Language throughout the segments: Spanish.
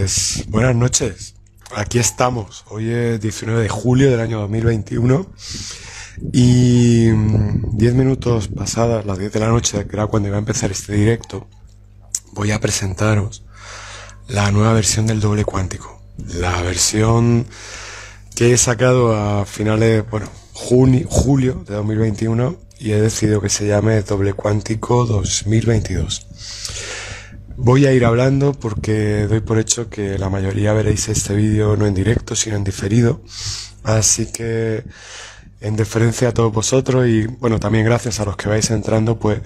Pues buenas noches. Aquí estamos. Hoy es 19 de julio del año 2021 y 10 mm, minutos pasadas las 10 de la noche, que era cuando iba a empezar este directo, voy a presentaros la nueva versión del doble cuántico. La versión que he sacado a finales, bueno, junio, julio de 2021 y he decidido que se llame doble cuántico 2022. Voy a ir hablando porque doy por hecho que la mayoría veréis este vídeo no en directo, sino en diferido. Así que, en deferencia a todos vosotros y, bueno, también gracias a los que vais entrando, pues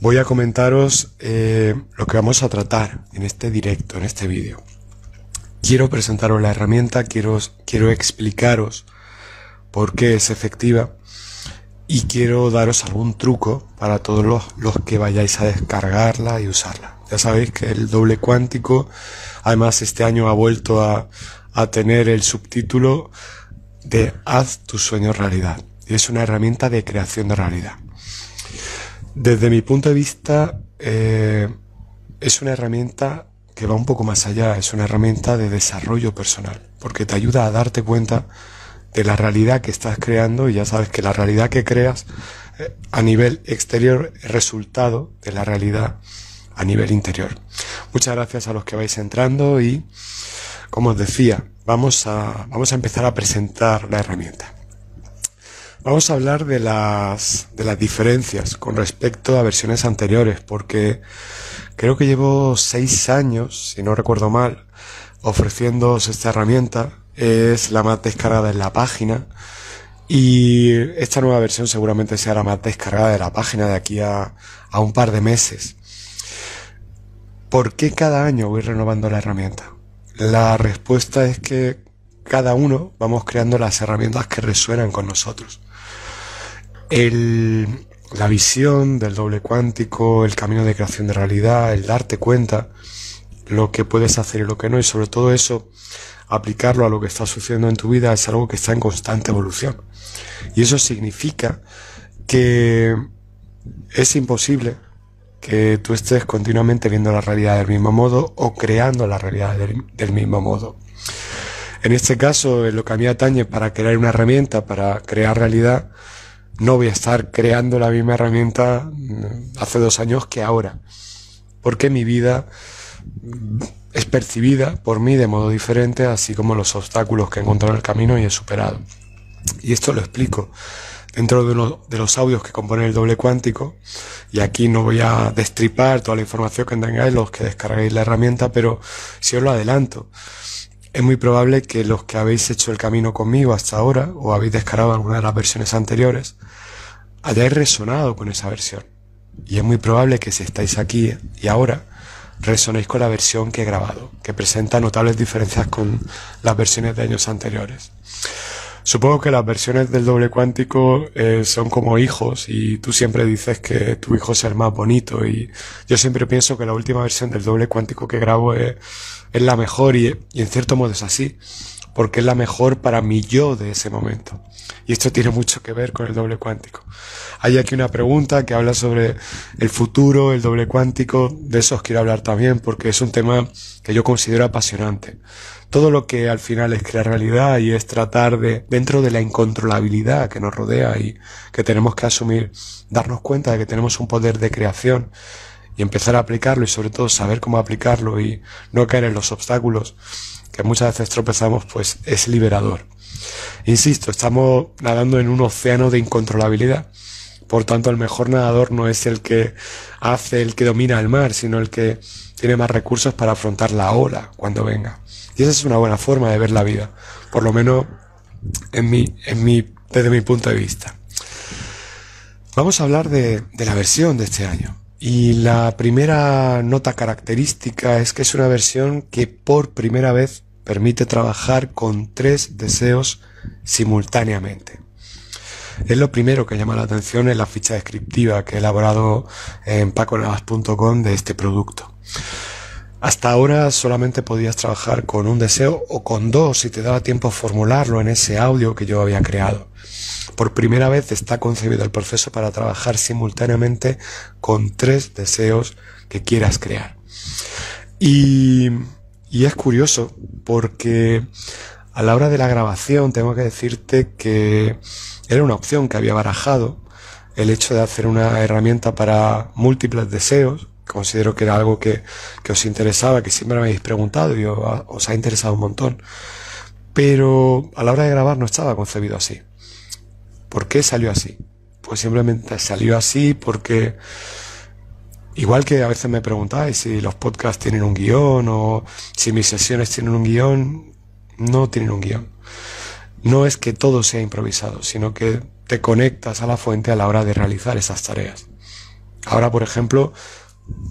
voy a comentaros eh, lo que vamos a tratar en este directo, en este vídeo. Quiero presentaros la herramienta, quiero, quiero explicaros por qué es efectiva y quiero daros algún truco para todos los, los que vayáis a descargarla y usarla. Ya sabéis que el doble cuántico, además este año ha vuelto a, tener el subtítulo de Haz tu sueño realidad. Y es una herramienta de creación de realidad. Desde mi punto de vista, eh, es una herramienta que va un poco más allá, es una herramienta de desarrollo personal, porque te ayuda a darte cuenta de la realidad que estás creando y ya sabes que la realidad que creas eh, a nivel exterior es resultado de la realidad a nivel interior. Muchas gracias a los que vais entrando y, como os decía, vamos a, vamos a empezar a presentar la herramienta. Vamos a hablar de las, de las diferencias con respecto a versiones anteriores, porque creo que llevo seis años, si no recuerdo mal, ofreciéndoos esta herramienta. Es la más descargada en la página. Y esta nueva versión seguramente sea la más descargada de la página de aquí a, a un par de meses. ¿Por qué cada año voy renovando la herramienta? La respuesta es que cada uno vamos creando las herramientas que resuenan con nosotros. la visión del doble cuántico, el camino de creación de realidad, el darte cuenta lo que puedes hacer y lo que no, y sobre todo eso, aplicarlo a lo que está sucediendo en tu vida es algo que está en constante evolución. Y eso significa que es imposible que tú estés continuamente viendo la realidad del mismo modo o creando la realidad del, mismo modo. En este caso, en lo que a mí atañe para crear una herramienta, para crear realidad, no voy a estar creando la misma herramienta mm, hace dos años que ahora, porque mi vida es percibida por mí de modo diferente, así como los obstáculos que he encontrado en el camino y he superado. Y esto lo explico dentro de, de los audios que componen el doble cuántico. Y aquí no voy a destripar toda la información que tengáis los que descarguéis la herramienta, pero si os lo adelanto. Es muy probable que los que habéis hecho el camino conmigo hasta ahora, o habéis descargado alguna de las versiones anteriores, hayáis resonado con esa versión. Y es muy probable que si estáis aquí y ahora, resonéis con la versión que he grabado, que presenta notables diferencias con las versiones de años anteriores. Supongo que las versiones del doble cuántico eh, son como hijos y tú siempre dices que tu hijo es el más bonito y yo siempre pienso que la última versión del doble cuántico que grabo es, la mejor y, y, en cierto modo es así, porque es la mejor para mi yo de ese momento. Y esto tiene mucho que ver con el doble cuántico. Hay aquí una pregunta que habla sobre el futuro, el doble cuántico, de eso os quiero hablar también porque es un tema que yo considero apasionante todo lo que al final es crear realidad y es tratar de, dentro de la incontrolabilidad que nos rodea y que tenemos que asumir, darnos cuenta de que tenemos un poder de creación y empezar a aplicarlo y sobre todo saber cómo aplicarlo y no caer en los obstáculos que muchas veces tropezamos, pues es liberador. Insisto, estamos nadando en un océano de incontrolabilidad. Por tanto, el mejor nadador no es el que hace, el que domina el mar, sino el que tiene más recursos para afrontar la ola cuando venga. Y esa es una buena forma de ver la vida, por lo menos en mi, en mi, desde mi punto de vista. Vamos a hablar de, de la versión de este año. Y la primera nota característica es que es una versión que por primera vez permite trabajar con tres deseos simultáneamente. Es lo primero que llama la atención en la ficha descriptiva que he elaborado en paconavas.com de este producto. Hasta ahora solamente podías trabajar con un deseo o con dos si te daba tiempo formularlo en ese audio que yo había creado. Por primera vez está concebido el proceso para trabajar simultáneamente con tres deseos que quieras crear. Y Y es curioso porque a la hora de la grabación tengo que decirte que era una opción que había barajado el hecho de hacer una herramienta para múltiples deseos. Considero que era algo que, os interesaba, que siempre me habéis preguntado y os ha interesado un montón. Pero a la hora de grabar no estaba concebido así. ¿Por qué salió así? Pues simplemente salió así porque igual que a veces me preguntáis si los podcasts tienen un guion o si mis sesiones tienen un guion, no tienen un guion. No es que todo sea improvisado, sino que te conectas a la fuente a la hora de realizar esas tareas. Ahora, por ejemplo,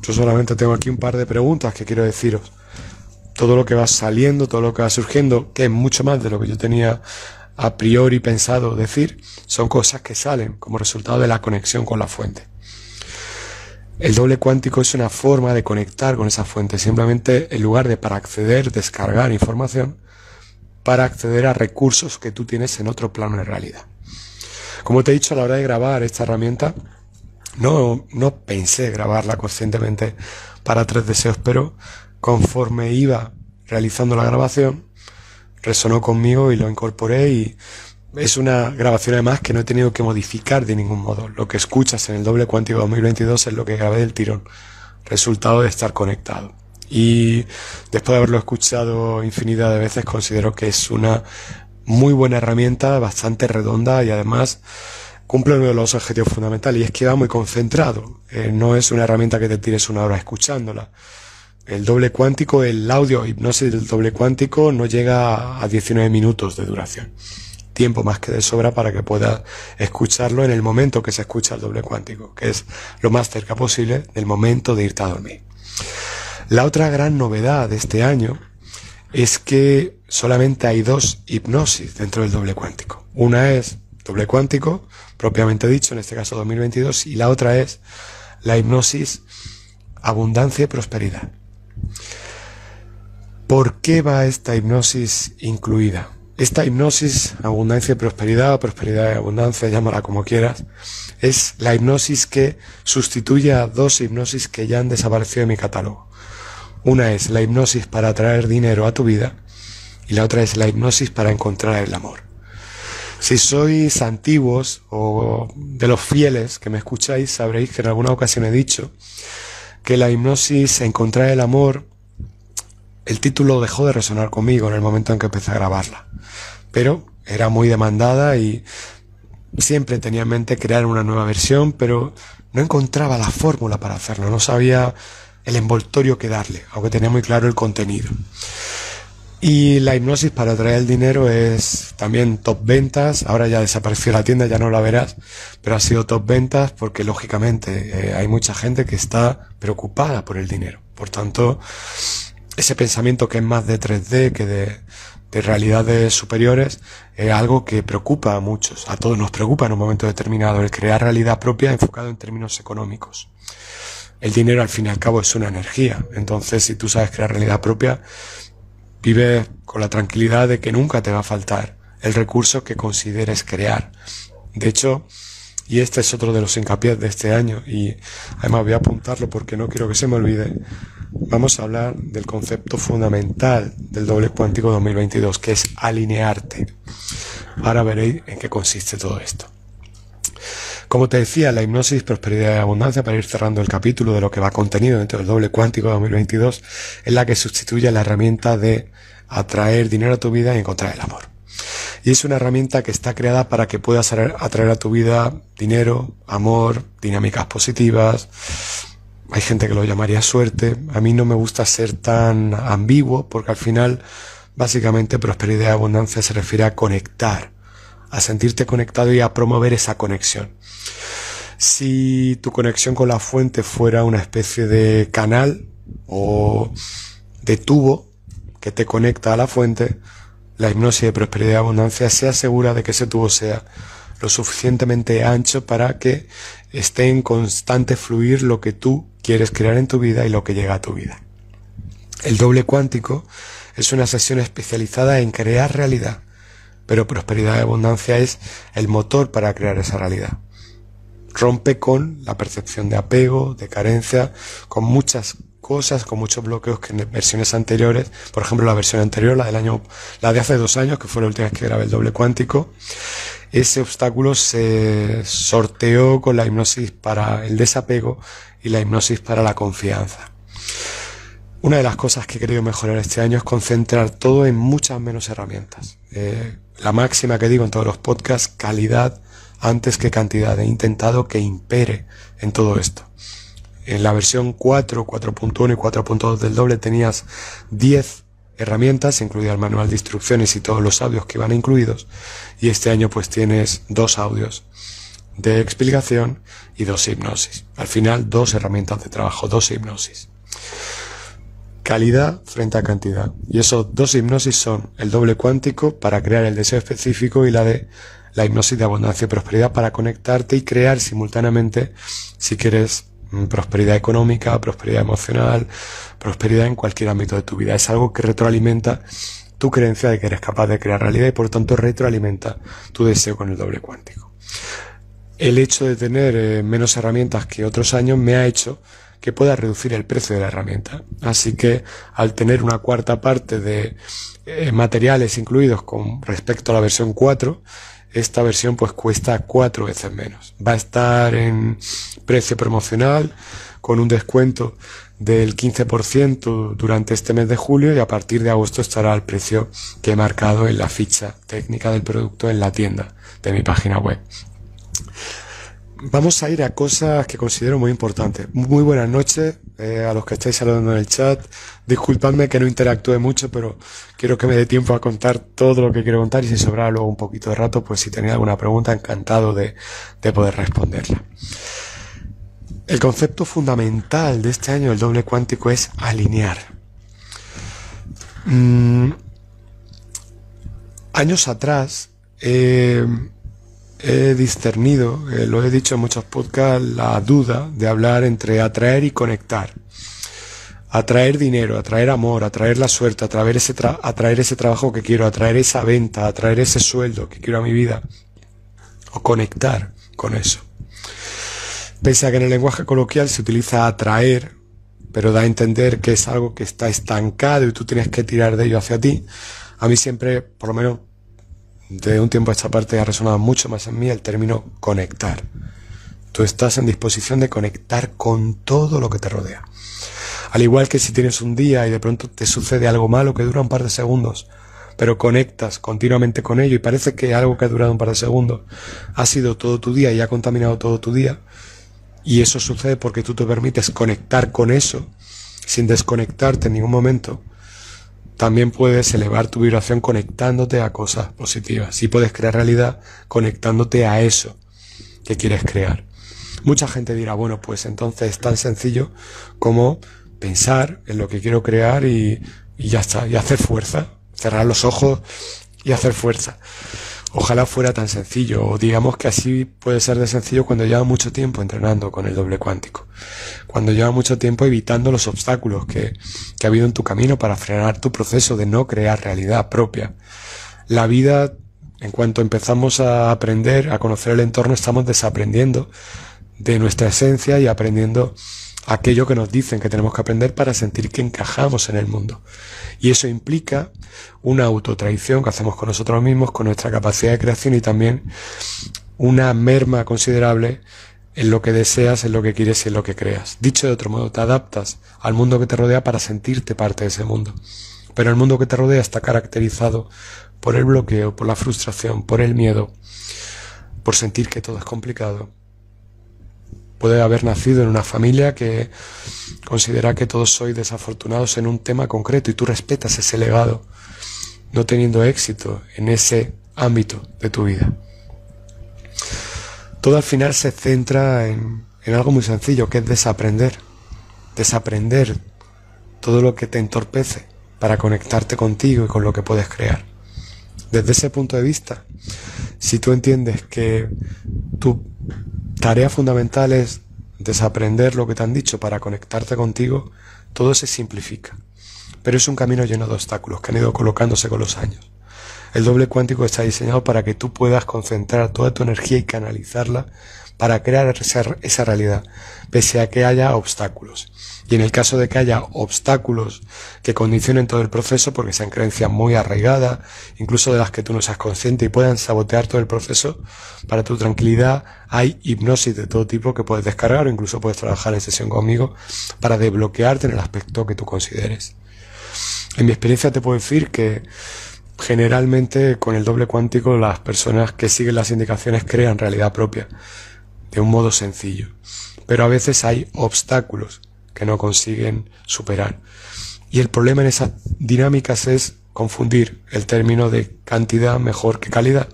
yo solamente tengo aquí un par de preguntas que quiero deciros todo lo que va saliendo, todo lo que va surgiendo, que es mucho más de lo que yo tenía a priori pensado decir, son cosas que salen como resultado de la conexión con la fuente. El doble cuántico es una forma de conectar con esa fuente, simplemente en lugar de para acceder, descargar información, para acceder a recursos que tú tienes en otro plano de realidad. Como te he dicho a la hora de grabar esta herramienta, no, no pensé grabarla conscientemente para tres deseos, pero conforme iba realizando la grabación, resonó conmigo y lo incorporé y es una grabación además que no he tenido que modificar de ningún modo. Lo que escuchas en el doble cuántico 2022 es lo que grabé del tirón, resultado de estar conectado. Y después de haberlo escuchado infinidad de veces, considero que es una muy buena herramienta, bastante redonda y además cumple uno de los objetivos fundamentales y es que va muy concentrado. Eh, no es una herramienta que te tires una hora escuchándola el doble cuántico, el audio hipnosis del doble cuántico no llega a 19 minutos de duración. Tiempo más que de sobra para que puedas escucharlo en el momento que se escucha el doble cuántico, que es lo más cerca posible del momento de irte a dormir. La otra gran novedad de este año es que solamente hay dos hipnosis dentro del doble cuántico. Una es doble cuántico, propiamente dicho, en este caso 2022, y la otra es la hipnosis abundancia y prosperidad. ¿Por qué va esta hipnosis incluida? Esta hipnosis, abundancia y prosperidad, prosperidad y abundancia, llámala como quieras, es la hipnosis que sustituye a dos hipnosis que ya han desaparecido de mi catálogo. Una es la hipnosis para atraer dinero a tu vida y la otra es la hipnosis para encontrar el amor. Si sois antiguos o de los fieles que me escucháis, sabréis que en alguna ocasión he dicho que la hipnosis encontrar el amor el título dejó de resonar conmigo en el momento en que empecé a grabarla. Pero era muy demandada y siempre tenía en mente crear una nueva versión, pero no encontraba la fórmula para hacerlo, no sabía el envoltorio que darle, aunque tenía muy claro el contenido. Y la hipnosis para atraer el dinero es también top ventas. Ahora ya desapareció la tienda, ya no la verás, pero ha sido top ventas porque lógicamente eh, hay mucha gente que está preocupada por el dinero. Por tanto, ese pensamiento que es más de 3D que de, de realidades superiores es algo que preocupa a muchos, a todos nos preocupa en un momento determinado, el crear realidad propia enfocado en términos económicos. El dinero al fin y al cabo es una energía, entonces si tú sabes crear realidad propia, vives con la tranquilidad de que nunca te va a faltar el recurso que consideres crear. De hecho, y este es otro de los hincapiés de este año y además voy a apuntarlo porque no quiero que se me olvide, vamos a hablar del concepto fundamental del doble cuántico 2022, que es alinearte. Ahora veréis en qué consiste todo esto. Como te decía, la hipnosis, prosperidad y abundancia, para ir cerrando el capítulo de lo que va contenido dentro del doble cuántico 2022, es la que sustituye la herramienta de atraer dinero a tu vida y encontrar el amor. Y es una herramienta que está creada para que puedas atraer a tu vida dinero, amor, dinámicas positivas, hay gente que lo llamaría suerte. A mí no me gusta ser tan ambiguo porque al final básicamente prosperidad y abundancia se refiere a conectar, a sentirte conectado y a promover esa conexión. Si tu conexión con la fuente fuera una especie de canal o de tubo que te conecta a la fuente, la hipnosis de prosperidad y abundancia se asegura de que ese tubo sea lo suficientemente ancho para que esté en constante fluir lo que tú quieres crear en tu vida y lo que llega a tu vida. El doble cuántico es una sesión especializada en crear realidad, pero prosperidad y abundancia es el motor para crear esa realidad. Rompe con la percepción de apego, de carencia, con muchas cosas, con muchos bloqueos que en versiones anteriores, por ejemplo la versión anterior, la del año, la de hace dos años, que fue la última vez que grabé el doble cuántico, ese obstáculo se sorteó con la hipnosis para el desapego y la hipnosis para la confianza. Una de las cosas que he querido mejorar este año es concentrar todo en muchas menos herramientas. Eh, la máxima que digo en todos los podcasts, calidad antes que cantidad. He intentado que impere en todo esto. En la versión 4, 4.1 y 4.2 del doble tenías 10 herramientas, incluida el manual de instrucciones y todos los audios que van incluidos. Y este año pues tienes dos audios de explicación y dos hipnosis. Al final dos herramientas de trabajo, dos hipnosis. Calidad frente a cantidad. Y esos dos hipnosis son el doble cuántico para crear el deseo específico y la de la hipnosis de abundancia y prosperidad para conectarte y crear simultáneamente, si quieres, mm, prosperidad económica, prosperidad emocional, prosperidad en cualquier ámbito de tu vida. Es algo que retroalimenta tu creencia de que eres capaz de crear realidad y por tanto retroalimenta tu deseo con el doble cuántico. El hecho de tener eh, menos herramientas que otros años me ha hecho que pueda reducir el precio de la herramienta. Así que al tener una cuarta parte de eh, materiales incluidos con respecto a la versión 4, esta versión pues cuesta cuatro veces menos. Va a estar en precio promocional con un descuento del 15% durante este mes de julio y a partir de agosto estará al precio que he marcado en la ficha técnica del producto en la tienda de mi página web. Vamos a ir a cosas que considero muy importantes. Muy buenas noches eh, a los que estáis saludando en el chat. Disculpadme que no interactúe mucho, pero quiero que me dé tiempo a contar todo lo que quiero contar y si sobra luego un poquito de rato, pues si tenéis alguna pregunta, encantado de, poder responderla. El concepto fundamental de este año del doble cuántico es alinear. Mm, años atrás, eh, he discernido, eh, lo he dicho en muchos podcasts, la duda de hablar entre atraer y conectar. Atraer dinero, atraer amor, atraer la suerte, atraer ese, atraer ese trabajo que quiero, atraer esa venta, atraer ese sueldo que quiero a mi vida. O conectar con eso. Pese a que en el lenguaje coloquial se utiliza atraer, pero da a entender que es algo que está estancado y tú tienes que tirar de ello hacia ti, a mí siempre, por lo menos de un tiempo a esta parte ha resonado mucho más en mí el término conectar. Tú estás en disposición de conectar con todo lo que te rodea. Al igual que si tienes un día y de pronto te sucede algo malo que dura un par de segundos, pero conectas continuamente con ello y parece que algo que ha durado un par de segundos ha sido todo tu día y ha contaminado todo tu día, y eso sucede porque tú te permites conectar con eso sin desconectarte en ningún momento, también puedes elevar tu vibración conectándote a cosas positivas. Y puedes crear realidad conectándote a eso que quieres crear. Mucha gente dirá, bueno, pues entonces es tan sencillo como pensar en lo que quiero crear y, y ya está, y hacer fuerza, cerrar los ojos y hacer fuerza. Ojalá fuera tan sencillo, o digamos que así puede ser de sencillo cuando lleva mucho tiempo entrenando con el doble cuántico, cuando lleva mucho tiempo evitando los obstáculos que, que ha habido en tu camino para frenar tu proceso de no crear realidad propia. La vida, en cuanto empezamos a aprender, a conocer el entorno, estamos desaprendiendo de nuestra esencia y aprendiendo aquello que nos dicen que tenemos que aprender para sentir que encajamos en el mundo. Y eso implica una autotraición que hacemos con nosotros mismos, con nuestra capacidad de creación y también una merma considerable en lo que deseas, en lo que quieres y en lo que creas. Dicho de otro modo, te adaptas al mundo que te rodea para sentirte parte de ese mundo. Pero el mundo que te rodea está caracterizado por el bloqueo, por la frustración, por el miedo, por sentir que todo es complicado, puede haber nacido en una familia que considera que todos sois desafortunados en un tema concreto y tú respetas ese legado, no teniendo éxito en ese ámbito de tu vida. Todo al final se centra en, en algo muy sencillo, que es desaprender. Desaprender todo lo que te entorpece para conectarte contigo y con lo que puedes crear. Desde ese punto de vista, si tú entiendes que tu tarea fundamental es desaprender lo que te han dicho para conectarte contigo, todo se simplifica. Pero es un camino lleno de obstáculos que han ido colocándose con los años. El doble cuántico está diseñado para que tú puedas concentrar toda tu energía y canalizarla para crear esa, realidad, pese a que haya obstáculos. Y en el caso de que haya obstáculos que condicionen todo el proceso, porque sean creencias muy arraigadas, incluso de las que tú no seas consciente y puedan sabotear todo el proceso, para tu tranquilidad hay hipnosis de todo tipo que puedes descargar o incluso puedes trabajar en sesión conmigo para desbloquearte en el aspecto que tú consideres. En mi experiencia te puedo decir que generalmente con el doble cuántico las personas que siguen las indicaciones crean realidad propia de un modo sencillo. Pero a veces hay obstáculos que no consiguen superar. Y el problema en esas dinámicas es confundir el término de cantidad mejor que calidad.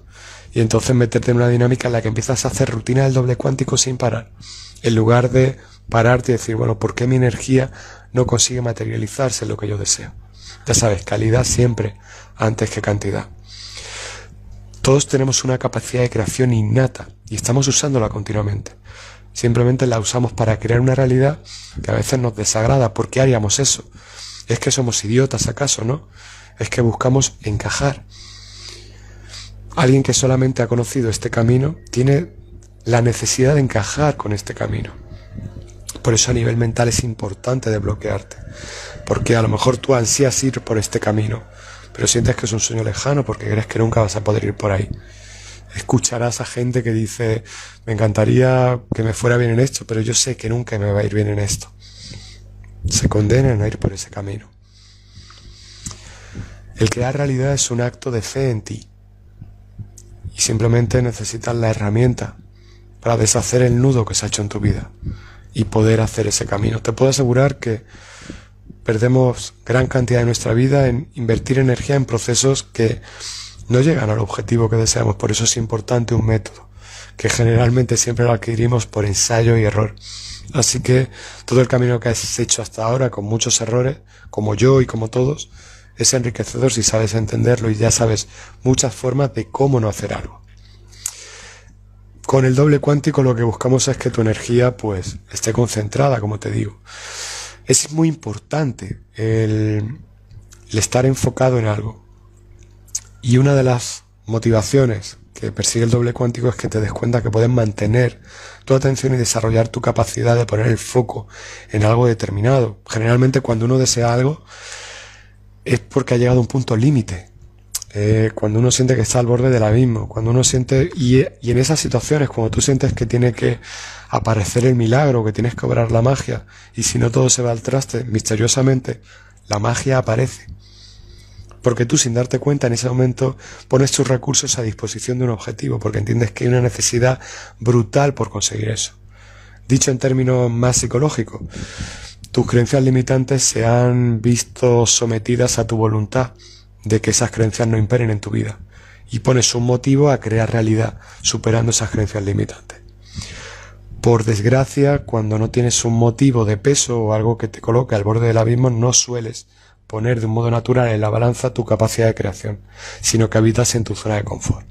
Y entonces meterte en una dinámica en la que empiezas a hacer rutina del doble cuántico sin parar. En lugar de pararte y decir, bueno, ¿por qué mi energía no consigue materializarse en lo que yo deseo? Ya sabes, calidad siempre antes que cantidad. Todos tenemos una capacidad de creación innata y estamos usándola continuamente. Simplemente la usamos para crear una realidad que a veces nos desagrada. ¿Por qué haríamos eso? ¿Es que somos idiotas acaso, no? Es que buscamos encajar. Alguien que solamente ha conocido este camino tiene la necesidad de encajar con este camino. Por eso a nivel mental es importante desbloquearte. Porque a lo mejor tú ansías ir por este camino, pero sientes que es un sueño lejano porque crees que nunca vas a poder ir por ahí. Escucharás a gente que dice, me encantaría que me fuera bien en esto, pero yo sé que nunca me va a ir bien en esto. Se condenan a ir por ese camino. El crear realidad es un acto de fe en ti. Y simplemente necesitas la herramienta para deshacer el nudo que se ha hecho en tu vida y poder hacer ese camino. Te puedo asegurar que perdemos gran cantidad de nuestra vida en invertir energía en procesos que no llegan al objetivo que deseamos. Por eso es importante un método, que generalmente siempre lo adquirimos por ensayo y error. Así que todo el camino que has hecho hasta ahora, con muchos errores, como yo y como todos, es enriquecedor si sabes entenderlo y ya sabes muchas formas de cómo no hacer algo. Con el doble cuántico lo que buscamos es que tu energía pues esté concentrada, como te digo. Es muy importante el, estar enfocado en algo. Y una de las motivaciones que persigue el doble cuántico es que te des cuenta que puedes mantener tu atención y desarrollar tu capacidad de poner el foco en algo determinado. Generalmente cuando uno desea algo es porque ha llegado a un punto límite. Eh, cuando uno siente que está al borde del abismo, cuando uno siente, y, y en esas situaciones, cuando tú sientes que tiene que aparecer el milagro, que tienes que obrar la magia, y si no todo se va al traste, misteriosamente, la magia aparece. Porque tú sin darte cuenta en ese momento pones tus recursos a disposición de un objetivo, porque entiendes que hay una necesidad brutal por conseguir eso. Dicho en términos más psicológicos, tus creencias limitantes se han visto sometidas a tu voluntad de que esas creencias no imperen en tu vida y pones un motivo a crear realidad superando esas creencias limitantes. Por desgracia, cuando no tienes un motivo de peso o algo que te coloque al borde del abismo, no sueles poner de un modo natural en la balanza tu capacidad de creación, sino que habitas en tu zona de confort.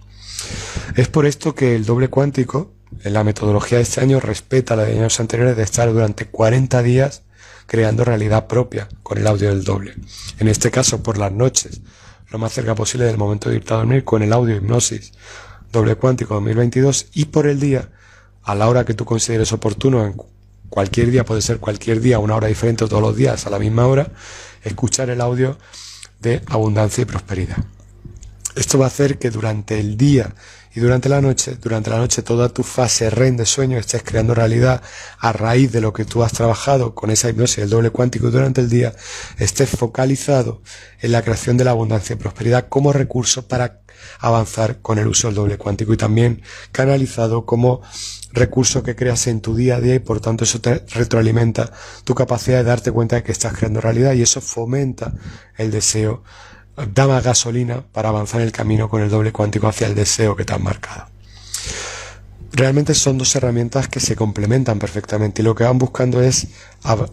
Es por esto que el doble cuántico, en la metodología de este año, respeta la de años anteriores de estar durante 40 días creando realidad propia con el audio del doble. En este caso, por las noches, lo más cerca posible del momento de irte a dormir con el audio hipnosis doble cuántico 2022 y por el día a la hora que tú consideres oportuno, en cualquier día, puede ser cualquier día, una hora diferente todos los días a la misma hora, escuchar el audio de abundancia y prosperidad. Esto va a hacer que durante el día y durante la noche, durante la noche toda tu fase REN de sueño estés creando realidad a raíz de lo que tú has trabajado con esa hipnosis del doble cuántico durante el día estés focalizado en la creación de la abundancia y prosperidad como recurso para avanzar con el uso del doble cuántico y también canalizado como recurso que creas en tu día a día y por tanto eso te retroalimenta tu capacidad de darte cuenta de que estás creando realidad y eso fomenta el deseo, da más gasolina para avanzar el camino con el doble cuántico hacia el deseo que te has marcado. Realmente son dos herramientas que se complementan perfectamente y lo que van buscando es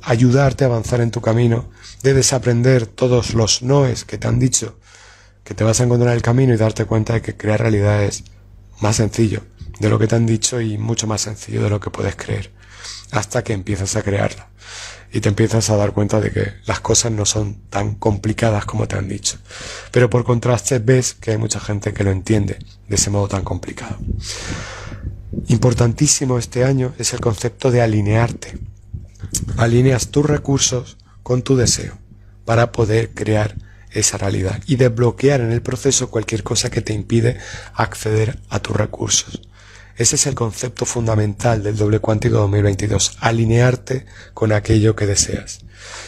ayudarte a avanzar en tu camino, de desaprender todos los noes que te han dicho que te vas a encontrar en el camino y darte cuenta de que crear realidad es más sencillo de lo que te han dicho y mucho más sencillo de lo que puedes creer. hasta que empiezas a crearla y te empiezas a dar cuenta de que las cosas no son tan complicadas como te han dicho. Pero por contraste ves que hay mucha gente que lo entiende de ese modo tan complicado. Importantísimo este año es el concepto de alinearte. Alineas tus recursos con tu deseo para poder crear esa realidad y desbloquear en el proceso cualquier cosa que te impide acceder a tus recursos. Ese es el concepto fundamental del doble cuántico 2022, alinearte con aquello que deseas.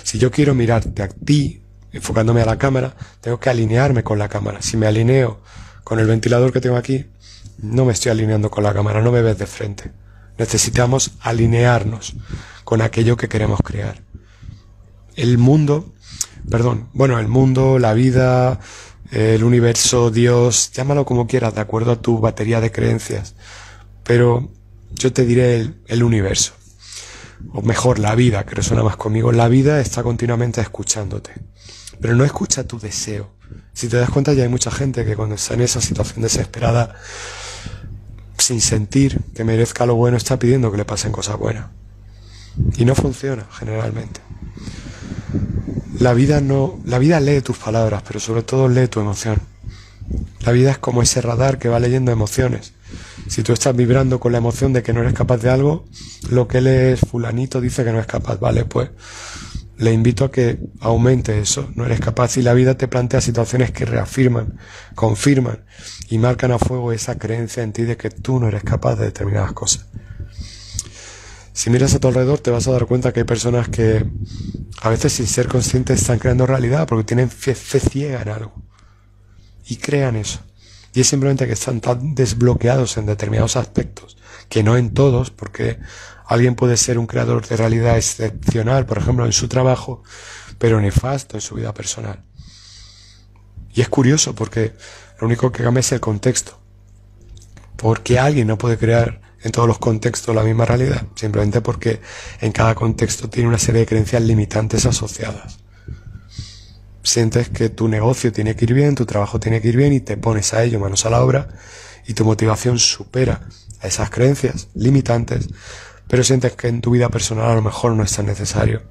Si yo quiero mirarte a ti, enfocándome a la cámara, tengo que alinearme con la cámara. Si me alineo con el ventilador que tengo aquí, no me estoy alineando con la cámara, no me ves de frente. Necesitamos alinearnos con aquello que queremos crear. El mundo, perdón, bueno, el mundo, la vida, el universo, Dios, llámalo como quieras, de acuerdo a tu batería de creencias pero yo te diré el, universo, o mejor la vida, que resuena más conmigo. La vida está continuamente escuchándote, pero no escucha tu deseo. Si te das cuenta ya hay mucha gente que cuando está en esa situación desesperada, sin sentir que merezca lo bueno, está pidiendo que le pasen cosas buenas. Y no funciona generalmente. La vida no, la vida lee tus palabras, pero sobre todo lee tu emoción. La vida es como ese radar que va leyendo emociones. Si tú estás vibrando con la emoción de que no eres capaz de algo, lo que él es fulanito dice que no es capaz, vale, pues le invito a que aumente eso, no eres capaz y la vida te plantea situaciones que reafirman, confirman y marcan a fuego esa creencia en ti de que tú no eres capaz de determinadas cosas. Si miras a tu alrededor te vas a dar cuenta que hay personas que a veces sin ser conscientes están creando realidad porque tienen fe ciega en algo y crean eso. Y es simplemente que están tan desbloqueados en determinados aspectos, que no en todos, porque alguien puede ser un creador de realidad excepcional, por ejemplo, en su trabajo, pero nefasto en su vida personal. Y es curioso porque lo único que cambia es el contexto. Porque alguien no puede crear en todos los contextos la misma realidad, simplemente porque en cada contexto tiene una serie de creencias limitantes asociadas sientes que tu negocio tiene que ir bien, tu trabajo tiene que ir bien y te pones a ello, manos a la obra, y tu motivación supera a esas creencias limitantes, pero sientes que en tu vida personal a lo mejor no es tan necesario,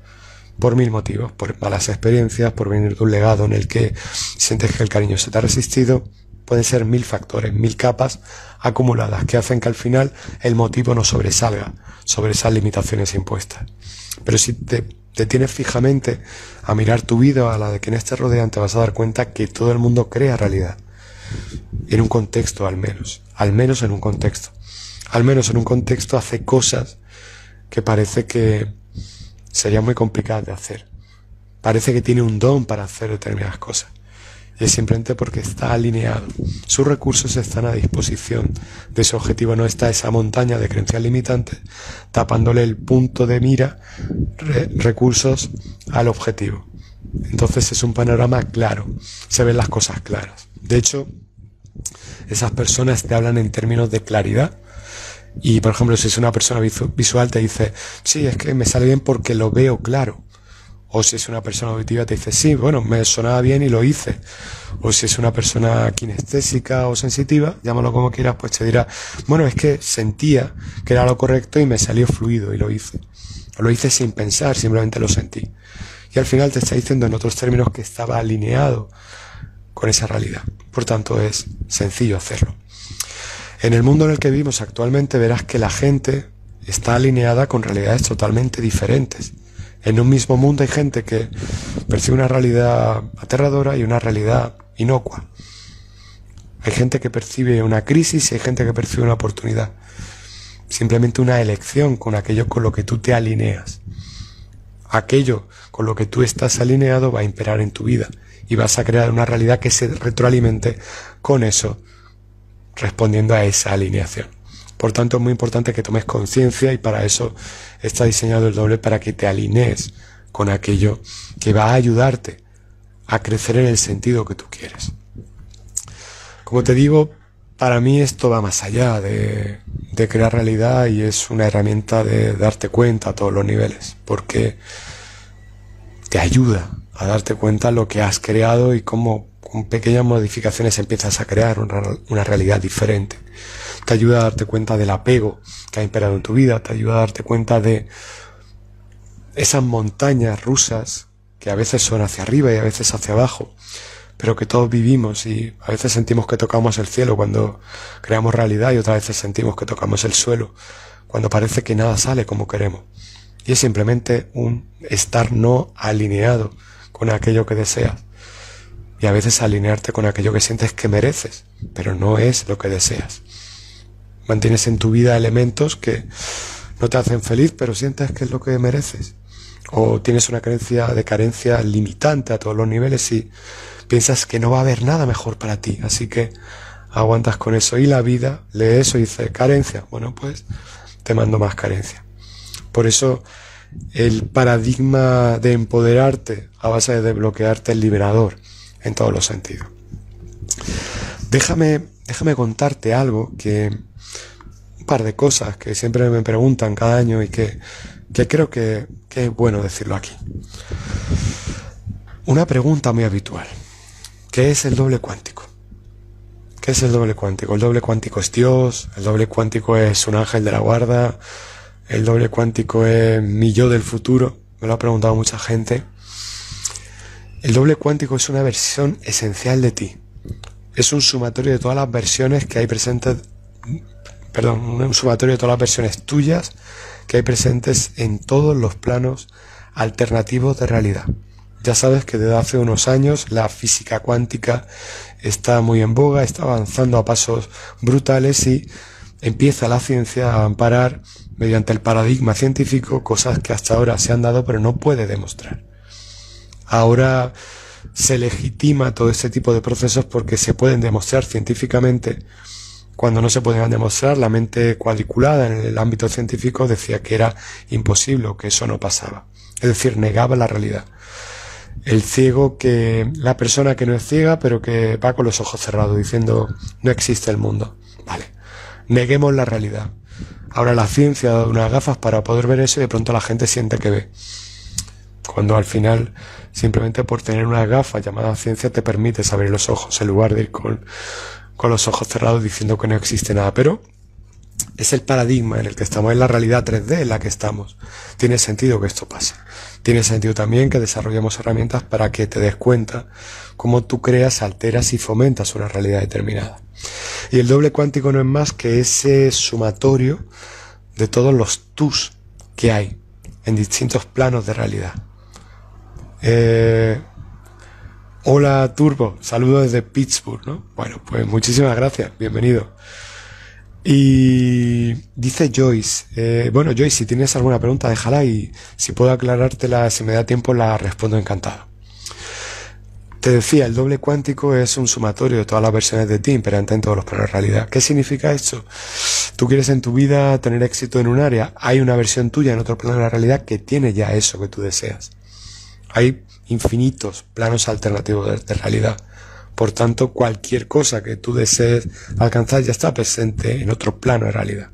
por mil motivos, por malas experiencias, por venir de un legado en el que sientes que el cariño se te ha resistido, pueden ser mil factores, mil capas acumuladas que hacen que al final el motivo no sobresalga sobre esas limitaciones impuestas. Pero si te te tienes fijamente a mirar tu vida, a la de quienes te rodean, te vas a dar cuenta que todo el mundo crea realidad. En un contexto al menos. Al menos en un contexto. Al menos en un contexto hace cosas que parece que sería muy complicadas de hacer. Parece que tiene un don para hacer determinadas cosas es simplemente porque está alineado. Sus recursos están a disposición de su objetivo. No está esa montaña de creencias limitantes tapándole el punto de mira, recursos al objetivo. Entonces es un panorama claro, se ven las cosas claras. De hecho, esas personas te hablan en términos de claridad. Y por ejemplo, si es una persona visual, te dice, sí, es que me sale bien porque lo veo claro. O si es una persona auditiva te dice, sí, bueno, me sonaba bien y lo hice. O si es una persona kinestésica o sensitiva, llámalo como quieras, pues te dirá, bueno, es que sentía que era lo correcto y me salió fluido y lo hice. O lo hice sin pensar, simplemente lo sentí. Y al final te está diciendo en otros términos que estaba alineado con esa realidad. Por tanto, es sencillo hacerlo. En el mundo en el que vivimos actualmente verás que la gente está alineada con realidades totalmente diferentes en un mismo mundo hay gente que percibe una realidad aterradora y una realidad inocua. Hay gente que percibe una crisis y hay gente que percibe una oportunidad. Simplemente una elección con aquello con lo que tú te alineas. Aquello con lo que tú estás alineado va a imperar en tu vida y vas a crear una realidad que se retroalimente con eso, respondiendo a esa alineación. Por tanto, es muy importante que tomes conciencia y para eso está diseñado el doble para que te alinees con aquello que va a ayudarte a crecer en el sentido que tú quieres. Como te digo, para mí esto va más allá de, de crear realidad y es una herramienta de darte cuenta a todos los niveles, porque te ayuda a darte cuenta lo que has creado y cómo con pequeñas modificaciones empiezas a crear una, realidad diferente. Te ayuda a darte cuenta del apego que ha imperado en tu vida, te ayuda a darte cuenta de esas montañas rusas que a veces son hacia arriba y a veces hacia abajo, pero que todos vivimos y a veces sentimos que tocamos el cielo cuando creamos realidad y otras veces sentimos que tocamos el suelo cuando parece que nada sale como queremos. Y es simplemente un estar no alineado con aquello que deseas. Y a veces alinearte con aquello que sientes que mereces, pero no es lo que deseas. Mantienes en tu vida elementos que no te hacen feliz, pero sientes que es lo que mereces. O tienes una creencia de carencia limitante a todos los niveles y piensas que no va a haber nada mejor para ti. Así que aguantas con eso. Y la vida lee eso y dice, carencia. Bueno, pues te mando más carencia. Por eso el paradigma de empoderarte a base de desbloquearte es liberador en todos los sentidos. Déjame, déjame contarte algo que, par de cosas que siempre me preguntan cada año y que, que creo que, que es bueno decirlo aquí. Una pregunta muy habitual. ¿Qué es el doble cuántico? ¿Qué es el doble cuántico? El doble cuántico es Dios, el doble cuántico es un ángel de la guarda, el doble cuántico es mi yo del futuro, me lo ha preguntado mucha gente. El doble cuántico es una versión esencial de ti. Es un sumatorio de todas las versiones que hay presentes, perdón, un sumatorio de todas las versiones tuyas que hay presentes en todos los planos alternativos de realidad. Ya sabes que desde hace unos años la física cuántica está muy en boga, está avanzando a pasos brutales y empieza la ciencia a amparar mediante el paradigma científico cosas que hasta ahora se han dado pero no puede demostrar. Ahora se legitima todo este tipo de procesos porque se pueden demostrar científicamente. Cuando no se podían demostrar, la mente cuadriculada en el ámbito científico decía que era imposible, que eso no pasaba. Es decir, negaba la realidad. El ciego que, la persona que no es ciega, pero que va con los ojos cerrados diciendo no existe el mundo. Vale. Neguemos la realidad. Ahora la ciencia ha dado unas gafas para poder ver eso y de pronto la gente siente que ve. Cuando al final, simplemente por tener unas gafas llamadas ciencia te permite abrir los ojos en lugar de ir con, con los ojos cerrados diciendo que no existe nada. Pero es el paradigma en el que estamos, es la realidad 3D en la que estamos. Tiene sentido que esto pase. Tiene sentido también que desarrollemos herramientas para que te des cuenta cómo tú creas, alteras y fomentas una realidad determinada. Y el doble cuántico no es más que ese sumatorio de todos los tus que hay en distintos planos de realidad. Eh, hola Turbo, saludo desde Pittsburgh, ¿no? Bueno, pues muchísimas gracias, bienvenido. Y dice Joyce, eh, bueno Joyce, si tienes alguna pregunta déjala y si puedo aclarártela, si me da tiempo la respondo encantado. Te decía, el doble cuántico es un sumatorio de todas las versiones de ti imperante en todos los planos de realidad. ¿Qué significa esto? Tú quieres en tu vida tener éxito en un área, hay una versión tuya en otro plano de la realidad que tiene ya eso que tú deseas. Hay infinitos planos alternativos de, realidad. Por tanto, cualquier cosa que tú desees alcanzar ya está presente en otro plano de realidad.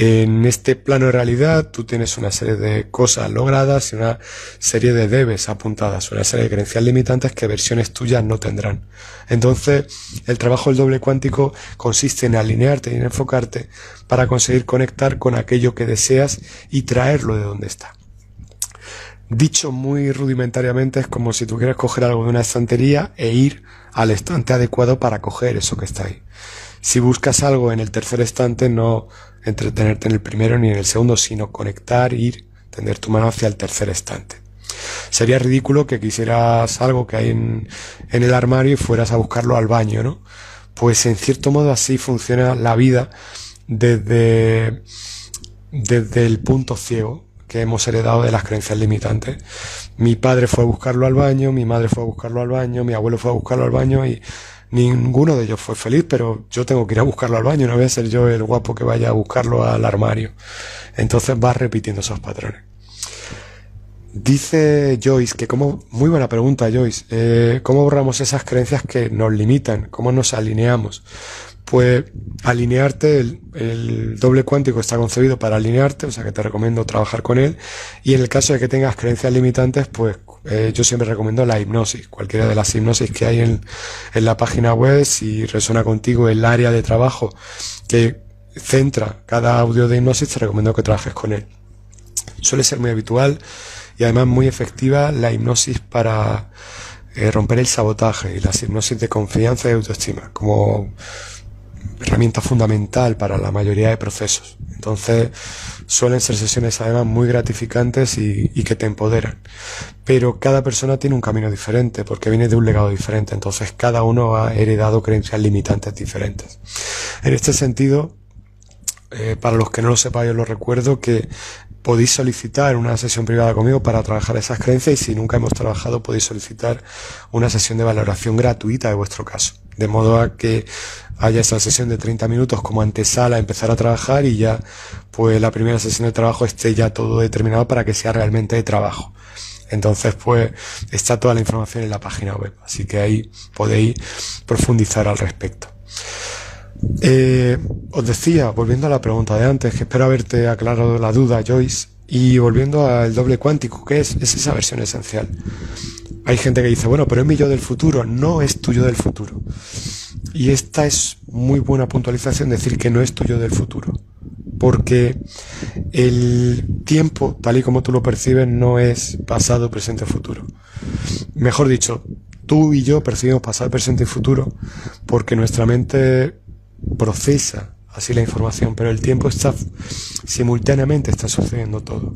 En este plano de realidad tú tienes una serie de cosas logradas y una serie de debes apuntadas, una serie de creencias limitantes que versiones tuyas no tendrán. Entonces, el trabajo del doble cuántico consiste en alinearte y en enfocarte para conseguir conectar con aquello que deseas y traerlo de donde está. Dicho muy rudimentariamente, es como si tú quieres coger algo de una estantería e ir al estante adecuado para coger eso que está ahí. Si buscas algo en el tercer estante, no entretenerte en el primero ni en el segundo, sino conectar, ir, tender tu mano hacia el tercer estante. Sería ridículo que quisieras algo que hay en, en el armario y fueras a buscarlo al baño, ¿no? Pues en cierto modo así funciona la vida desde, desde el punto ciego que hemos heredado de las creencias limitantes. Mi padre fue a buscarlo al baño, mi madre fue a buscarlo al baño, mi abuelo fue a buscarlo al baño y Ninguno de ellos fue feliz, pero yo tengo que ir a buscarlo al baño, no voy a ser yo el guapo que vaya a buscarlo al armario. Entonces vas repitiendo esos patrones. Dice Joyce que como, muy buena pregunta Joyce, eh, ¿cómo borramos esas creencias que nos limitan? ¿Cómo nos alineamos? Pues alinearte, el, el, doble cuántico está concebido para alinearte, o sea que te recomiendo trabajar con él. Y en el caso de que tengas creencias limitantes, pues eh, yo siempre recomiendo la hipnosis, cualquiera de las hipnosis que hay en, en la página web, si resuena contigo el área de trabajo que centra cada audio de hipnosis, te recomiendo que trabajes con él. Suele ser muy habitual y además muy efectiva la hipnosis para eh, romper el sabotaje y la hipnosis de confianza y autoestima como herramienta fundamental para la mayoría de procesos. Entonces suelen ser sesiones además muy gratificantes y, que te empoderan. Pero cada persona tiene un camino diferente porque viene de un legado diferente. Entonces cada uno ha heredado creencias limitantes diferentes. En este sentido, eh, para los que no lo sepáis, os lo recuerdo que podéis solicitar una sesión privada conmigo para trabajar esas creencias y si nunca hemos trabajado podéis solicitar una sesión de valoración gratuita de vuestro caso. De modo a que haya esa sesión de 30 minutos como antesala a empezar a trabajar y ya pues la primera sesión de trabajo esté ya todo determinado para que sea realmente de trabajo. Entonces, pues está toda la información en la página web, así que ahí podéis profundizar al respecto. Eh, os decía, volviendo a la pregunta de antes, que espero haberte aclarado la duda, Joyce, y volviendo al doble cuántico, ¿qué es? Es esa versión esencial. Hay gente que dice, bueno, pero es mi yo del futuro, no es tuyo del futuro. Y esta es muy buena puntualización, decir que no es tuyo del futuro. Porque el tiempo, tal y como tú lo percibes, no es pasado, presente, futuro. Mejor dicho, tú y yo percibimos pasado, presente y futuro porque nuestra mente procesa así la información, pero el tiempo está simultáneamente está sucediendo todo.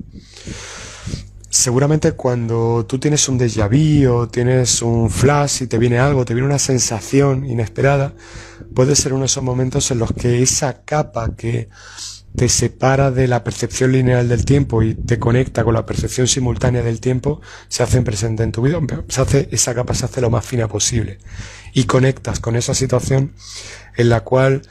Seguramente cuando tú tienes un déjà vu o tienes un flash y te viene algo, te viene una sensación inesperada, puede ser uno de esos momentos en los que esa capa que te separa de la percepción lineal del tiempo y te conecta con la percepción simultánea del tiempo, se hace presente en tu vida, se hace, esa capa se hace lo más fina posible y conectas con esa situación en la cual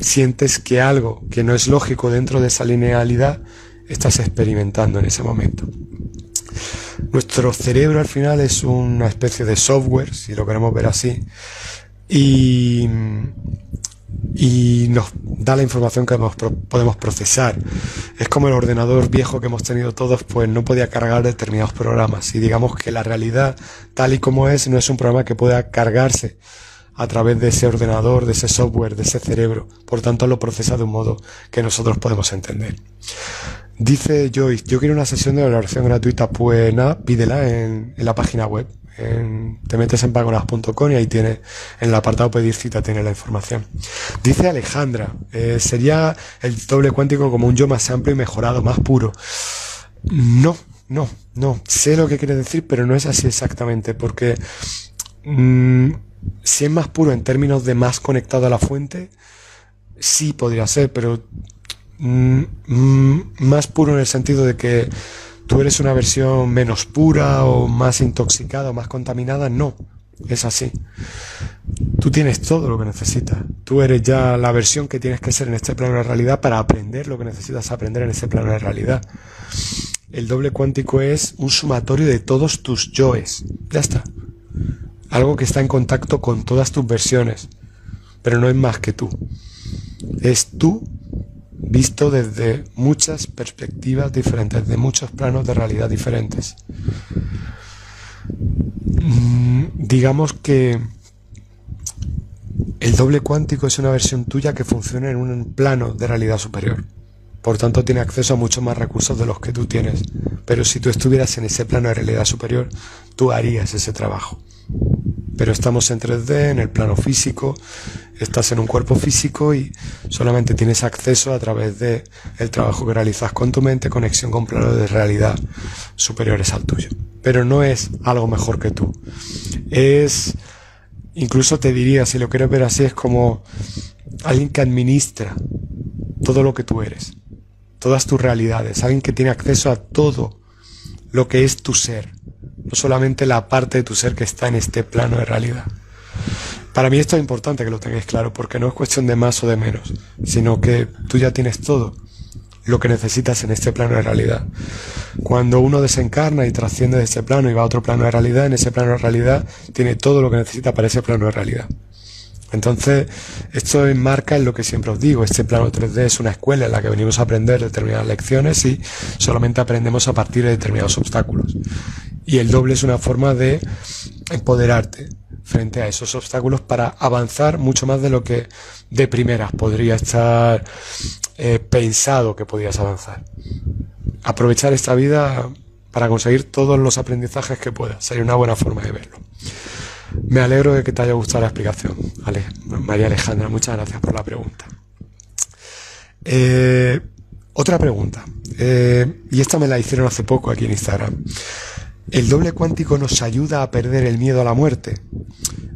sientes que algo que no es lógico dentro de esa linealidad estás experimentando en ese momento. Nuestro cerebro al final es una especie de software, si lo queremos ver así, y, y nos da la información que podemos procesar. Es como el ordenador viejo que hemos tenido todos, pues no podía cargar determinados programas. Y digamos que la realidad, tal y como es, no es un programa que pueda cargarse a través de ese ordenador, de ese software, de ese cerebro. Por tanto, lo procesa de un modo que nosotros podemos entender. Dice Joyce, yo quiero una sesión de valoración gratuita. Pues nada, pídela en, la página web. te metes en pagonas.com y ahí tiene, en el apartado pedir cita tiene la información. Dice Alejandra, eh, sería el doble cuántico como un yo más amplio y mejorado, más puro. No, no, no. Sé lo que quiere decir, pero no es así exactamente, porque mm, si es más puro en términos de más conectado a la fuente, sí podría ser, pero mm, mm, más puro en el sentido de que tú eres una versión menos pura o más intoxicada o más contaminada, no, es así. Tú tienes todo lo que necesitas. Tú eres ya la versión que tienes que ser en este plano de realidad para aprender lo que necesitas aprender en ese plano de realidad. El doble cuántico es un sumatorio de todos tus yoes. Ya está algo que está en contacto con todas tus versiones, pero no es más que tú. Es tú visto desde muchas perspectivas diferentes, de muchos planos de realidad diferentes. Mm, digamos que el doble cuántico es una versión tuya que funciona en un plano de realidad superior. Por tanto, tiene acceso a muchos más recursos de los que tú tienes. Pero si tú estuvieras en ese plano de realidad superior, tú harías ese trabajo pero estamos en 3D, en el plano físico, estás en un cuerpo físico y solamente tienes acceso a través de el trabajo que realizas con tu mente, conexión con planos de realidad superiores al tuyo. Pero no es algo mejor que tú. Es, incluso te diría, si lo quieres ver así, es como alguien que administra todo lo que tú eres, todas tus realidades, alguien que tiene acceso a todo lo que es tu ser no solamente la parte de tu ser que está en este plano de realidad. Para mí esto es importante que lo tengáis claro, porque no es cuestión de más o de menos, sino que tú ya tienes todo lo que necesitas en este plano de realidad. Cuando uno desencarna y trasciende de ese plano y va a otro plano de realidad, en ese plano de realidad tiene todo lo que necesita para ese plano de realidad. Entonces, esto enmarca en lo que siempre os digo, este plano 3D es una escuela en la que venimos a aprender determinadas lecciones y solamente aprendemos a partir de determinados obstáculos. Y el doble es una forma de empoderarte frente a esos obstáculos para avanzar mucho más de lo que de primeras podría estar eh, pensado que podías avanzar. Aprovechar esta vida para conseguir todos los aprendizajes que puedas. Sería una buena forma de verlo. Me alegro de que te haya gustado la explicación, María Alejandra. Muchas gracias por la pregunta. Eh, otra pregunta, eh, y esta me la hicieron hace poco aquí en Instagram. ¿El doble cuántico nos ayuda a perder el miedo a la muerte?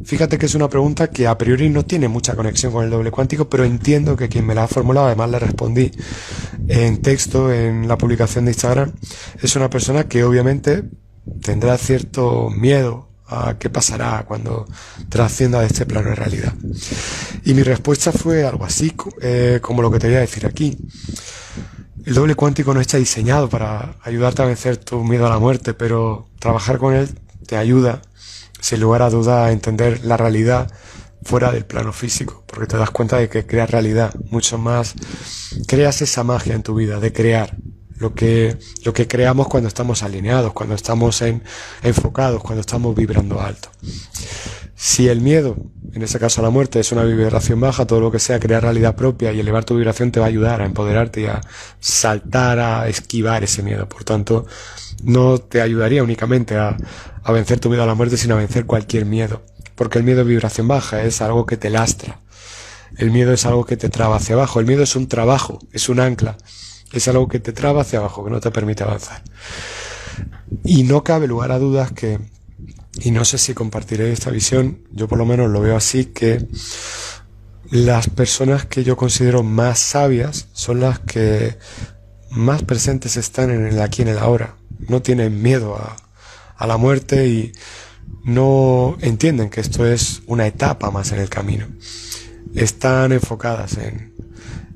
Fíjate que es una pregunta que a priori no tiene mucha conexión con el doble cuántico, pero entiendo que quien me la ha formulado, además le respondí en texto en la publicación de Instagram, es una persona que obviamente tendrá cierto miedo a qué pasará cuando trascienda de este plano de realidad. Y mi respuesta fue algo así, eh, como lo que te voy a decir aquí. El doble cuántico no está diseñado para ayudarte a vencer tu miedo a la muerte, pero trabajar con él te ayuda, sin lugar a duda, a entender la realidad fuera del plano físico, porque te das cuenta de que creas realidad, mucho más, creas esa magia en tu vida, de crear lo que, lo que creamos cuando estamos alineados, cuando estamos en, enfocados, cuando estamos vibrando alto. Si el miedo, en ese caso la muerte, es una vibración baja, todo lo que sea crear realidad propia y elevar tu vibración te va a ayudar a empoderarte y a saltar, a esquivar ese miedo. Por tanto, no te ayudaría únicamente a, a vencer tu miedo a la muerte, sino a vencer cualquier miedo. Porque el miedo es vibración baja, es algo que te lastra. El miedo es algo que te traba hacia abajo. El miedo es un trabajo, es un ancla. Es algo que te traba hacia abajo, que no te permite avanzar. Y no cabe lugar a dudas que y no sé si compartiré esta visión, yo por lo menos lo veo así, que las personas que yo considero más sabias son las que más presentes están en el aquí y en el ahora. No tienen miedo a, a la muerte y no entienden que esto es una etapa más en el camino. Están enfocadas en,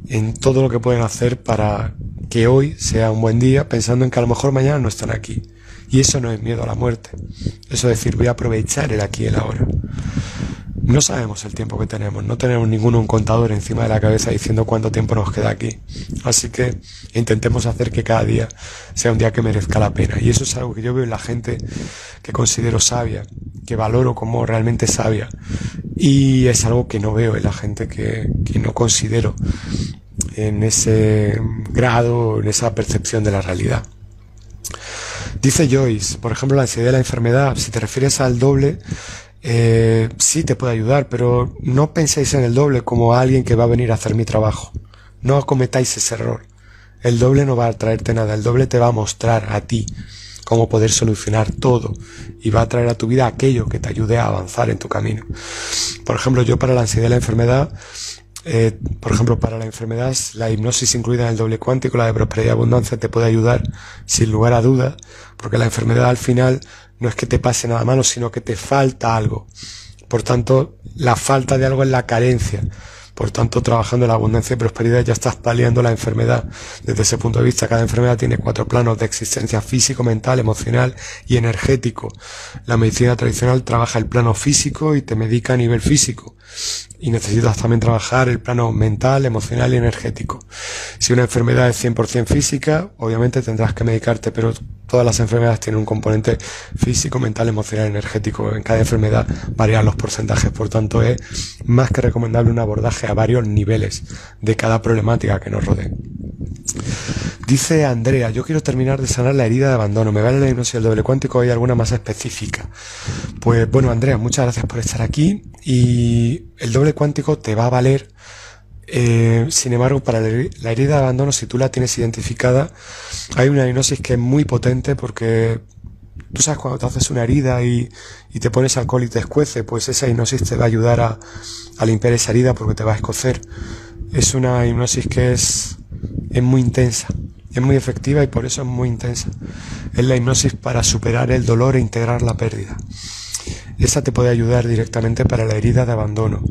en todo lo que pueden hacer para que hoy sea un buen día, pensando en que a lo mejor mañana no están aquí. Y eso no es miedo a la muerte. Eso es decir, voy a aprovechar el aquí y el ahora. No sabemos el tiempo que tenemos, no tenemos ninguno un contador encima de la cabeza diciendo cuánto tiempo nos queda aquí. Así que intentemos hacer que cada día sea un día que merezca la pena. Y eso es algo que yo veo en la gente que considero sabia, que valoro como realmente sabia. Y es algo que no veo en la gente que, que no considero en ese grado, en esa percepción de la realidad. Dice Joyce, por ejemplo, la ansiedad de la enfermedad, si te refieres al doble, eh, sí te puede ayudar, pero no penséis en el doble como alguien que va a venir a hacer mi trabajo. No cometáis ese error. El doble no va a traerte nada, el doble te va a mostrar a ti cómo poder solucionar todo y va a traer a tu vida aquello que te ayude a avanzar en tu camino. Por ejemplo, yo para la ansiedad de la enfermedad eh, por ejemplo, para la enfermedad, la hipnosis incluida en el doble cuántico, la de prosperidad y abundancia, te puede ayudar sin lugar a dudas, porque la enfermedad al final no es que te pase nada malo, sino que te falta algo. Por tanto, la falta de algo es la carencia. Por tanto, trabajando en la abundancia y prosperidad ya estás paliando la enfermedad. Desde ese punto de vista, cada enfermedad tiene cuatro planos de existencia físico, mental, emocional y energético. La medicina tradicional trabaja el plano físico y te medica a nivel físico y necesitas también trabajar el plano mental, emocional y energético. Si una enfermedad es 100% física, obviamente tendrás que medicarte, pero todas las enfermedades tienen un componente físico, mental, emocional energético. En cada enfermedad varían los porcentajes, por tanto es más que recomendable un abordaje a varios niveles de cada problemática que nos rodee. Dice Andrea, yo quiero terminar de sanar la herida de abandono. ¿Me vale la hipnosis del doble cuántico hay alguna más específica? Pues bueno, Andrea, muchas gracias por estar aquí y el doble cuántico te va a valer. Eh, sin embargo, para la herida de abandono, si tú la tienes identificada, hay una hipnosis que es muy potente porque tú sabes cuando te haces una herida y, te pones alcohol y te escuece, pues esa hipnosis te va a ayudar a, a limpiar esa herida porque te va a escocer. Es una hipnosis que es, es muy intensa, es muy efectiva y por eso es muy intensa. Es la hipnosis para superar el dolor e integrar la pérdida. Esa te puede ayudar directamente para la herida de abandono.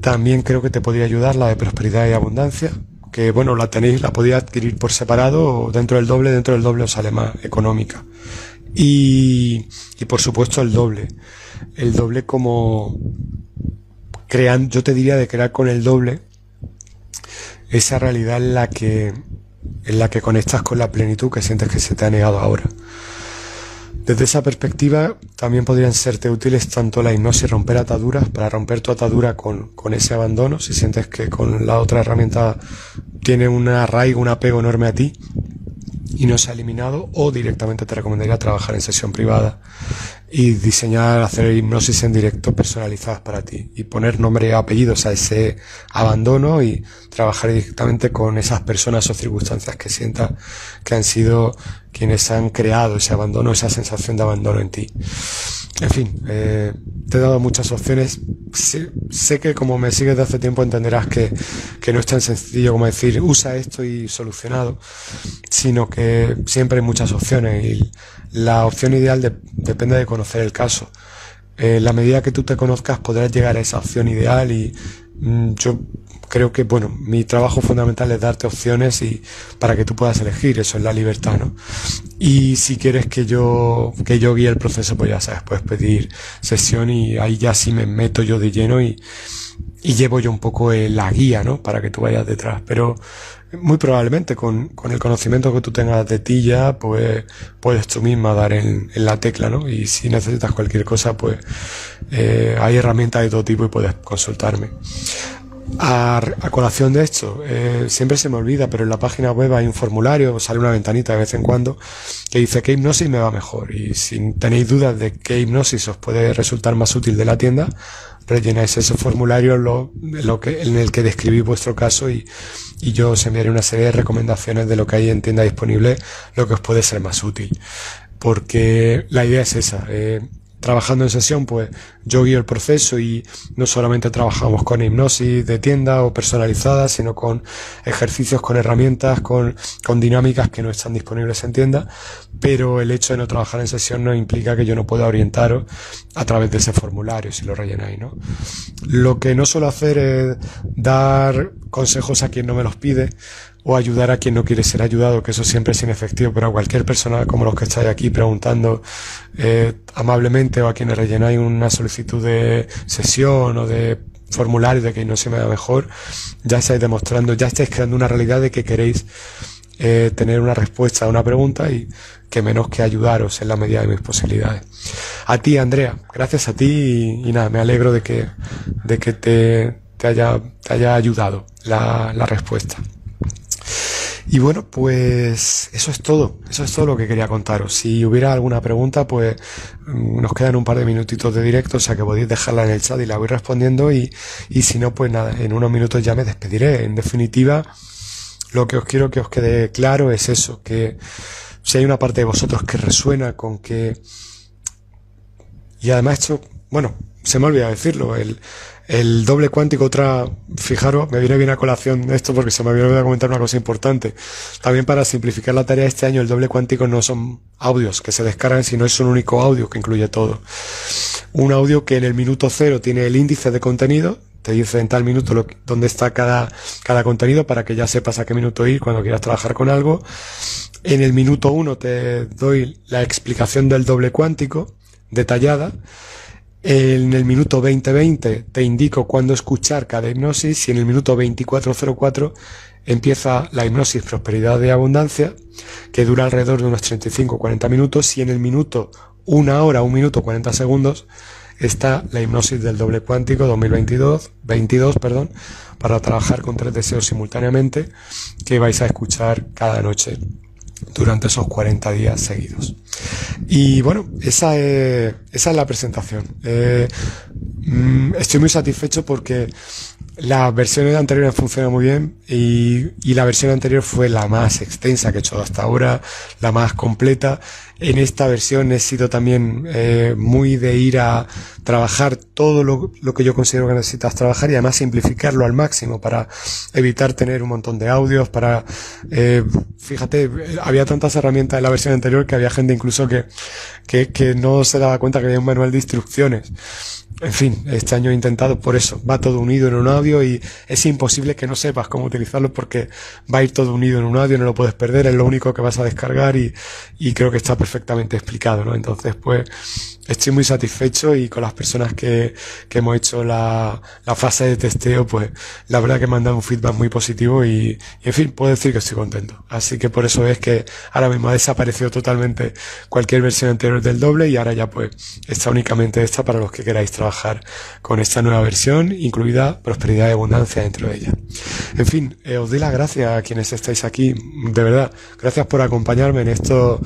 También creo que te podría ayudar la de prosperidad y abundancia, que bueno, la tenéis, la podía adquirir por separado o dentro del doble, dentro del doble os sale más económica. Y, y por supuesto el doble. El doble como crean, yo te diría de crear con el doble esa realidad en la que en la que conectas con la plenitud que sientes que se te ha negado ahora. Desde esa perspectiva también podrían serte útiles tanto la hipnosis romper ataduras para romper tu atadura con, con ese abandono, si sientes que con la otra herramienta tiene un arraigo, un apego enorme a ti y no se ha eliminado o directamente te recomendaría trabajar en sesión privada y diseñar, hacer hipnosis en directo personalizadas para ti y poner nombre y apellidos a ese abandono y trabajar directamente con esas personas o circunstancias que sientas que han sido quienes han creado ese abandono, esa sensación de abandono en ti. En fin, eh, te he dado muchas opciones. Sé, que como me sigues de hace tiempo entenderás que, que, no es tan sencillo como decir usa esto y solucionado, sino que siempre hay muchas opciones y la opción ideal depende de conocer el caso. En eh, la medida que tú te conozcas podrás llegar a esa opción ideal y mm, yo creo que, bueno, mi trabajo fundamental es darte opciones y para que tú puedas elegir, eso es la libertad, ¿no? Y si quieres que yo, que yo guíe el proceso, pues ya sabes, puedes pedir sesión y ahí ya sí me meto yo de lleno y, y llevo yo un poco la guía, ¿no? Para que tú vayas detrás. Pero muy probablemente con, con, el conocimiento que tú tengas de ti ya, pues puedes tú misma dar en, en la tecla, ¿no? Y si necesitas cualquier cosa, pues eh, hay herramientas de todo tipo y puedes consultarme. A, colación de esto, eh, siempre se me olvida, pero en la página web hay un formulario, sale una ventanita de vez en cuando, que dice qué hipnosis me va mejor. Y si tenéis dudas de qué hipnosis os puede resultar más útil de la tienda, rellenáis ese formulario lo, lo que, en el que describís vuestro caso y, y yo os enviaré una serie de recomendaciones de lo que hay en tienda disponible, lo que os puede ser más útil. Porque la idea es esa. Eh, trabajando en sesión, pues yo guío el proceso y no solamente trabajamos con hipnosis de tienda o personalizada, sino con ejercicios, con herramientas, con, con dinámicas que no están disponibles en tienda, pero el hecho de no trabajar en sesión no implica que yo no pueda orientaros a través de ese formulario si lo rellenáis, ¿no? Lo que no suelo hacer es dar consejos a quien no me los pide, o ayudar a quien no quiere ser ayudado, que eso siempre es inefectivo, pero a cualquier persona como los que estáis aquí preguntando eh, amablemente o a quienes rellenáis una solicitud de sesión o de formulario de que no se me da mejor, ya estáis demostrando, ya estáis creando una realidad de que queréis eh, tener una respuesta a una pregunta y que menos que ayudaros en la medida de mis posibilidades. A ti, Andrea, gracias a ti y, nada, me alegro de que, de que te, te, haya, te haya ayudado la, la respuesta. Y bueno, pues eso es todo, eso es todo lo que quería contaros. Si hubiera alguna pregunta, pues mm, nos quedan un par de minutitos de directo, o sea que podéis dejarla en el chat y la voy respondiendo y, y si no, pues nada, en unos minutos ya me despediré. En definitiva, lo que os quiero que os quede claro es eso, que si hay una parte de vosotros que resuena con que... Y además esto, bueno, se me olvida decirlo, el, el doble cuántico, otra, fijaros, me viene bien a colación esto porque se me había olvidado comentar una cosa importante. También para simplificar la tarea este año, el doble cuántico no son audios que se descargan, sino es un único audio que incluye todo. Un audio que en el minuto cero tiene el índice de contenido, te dice en tal minuto dónde está cada, cada contenido para que ya sepas a qué minuto ir cuando quieras trabajar con algo. En el minuto uno te doy la explicación del doble cuántico detallada en el minuto 2020 te indico cuándo escuchar cada hipnosis y en el minuto 2404 empieza la hipnosis prosperidad de abundancia que dura alrededor de unos 35-40 minutos y en el minuto una hora, un minuto 40 segundos está la hipnosis del doble cuántico 2022, 22, perdón, para trabajar con tres deseos simultáneamente que vais a escuchar cada noche durante esos 40 días seguidos. Y bueno, esa es, esa es la presentación. Eh, mm, estoy muy satisfecho porque las versiones anteriores funcionan muy bien y, y, la versión anterior fue la más extensa que he hecho hasta ahora, la más completa. En esta versión he sido también eh, muy de ir a trabajar todo lo, lo, que yo considero que necesitas trabajar y además simplificarlo al máximo para evitar tener un montón de audios, para, eh, fíjate, había tantas herramientas en la versión anterior que había gente incluso que, que, que no se daba cuenta que había un manual de instrucciones en fin, este año he intentado por eso, va todo unido en un audio y es imposible que no sepas cómo utilizarlo porque va a ir todo unido en un audio, no lo puedes perder, es lo único que vas a descargar y, y creo que está perfectamente explicado, ¿no? Entonces, pues, estoy muy satisfecho y con las personas que, que hemos hecho la, la, fase de testeo, pues la verdad que me han dado un feedback muy positivo y, en fin, puedo decir que estoy contento. Así que por eso es que ahora mismo ha desaparecido totalmente cualquier versión anterior del doble y ahora ya pues está únicamente esta para los que queráis trabajar con esta nueva versión, incluida prosperidad y abundancia dentro de ella. En fin, eh, os doy las gracias a quienes estáis aquí, de verdad, gracias por acompañarme en estos,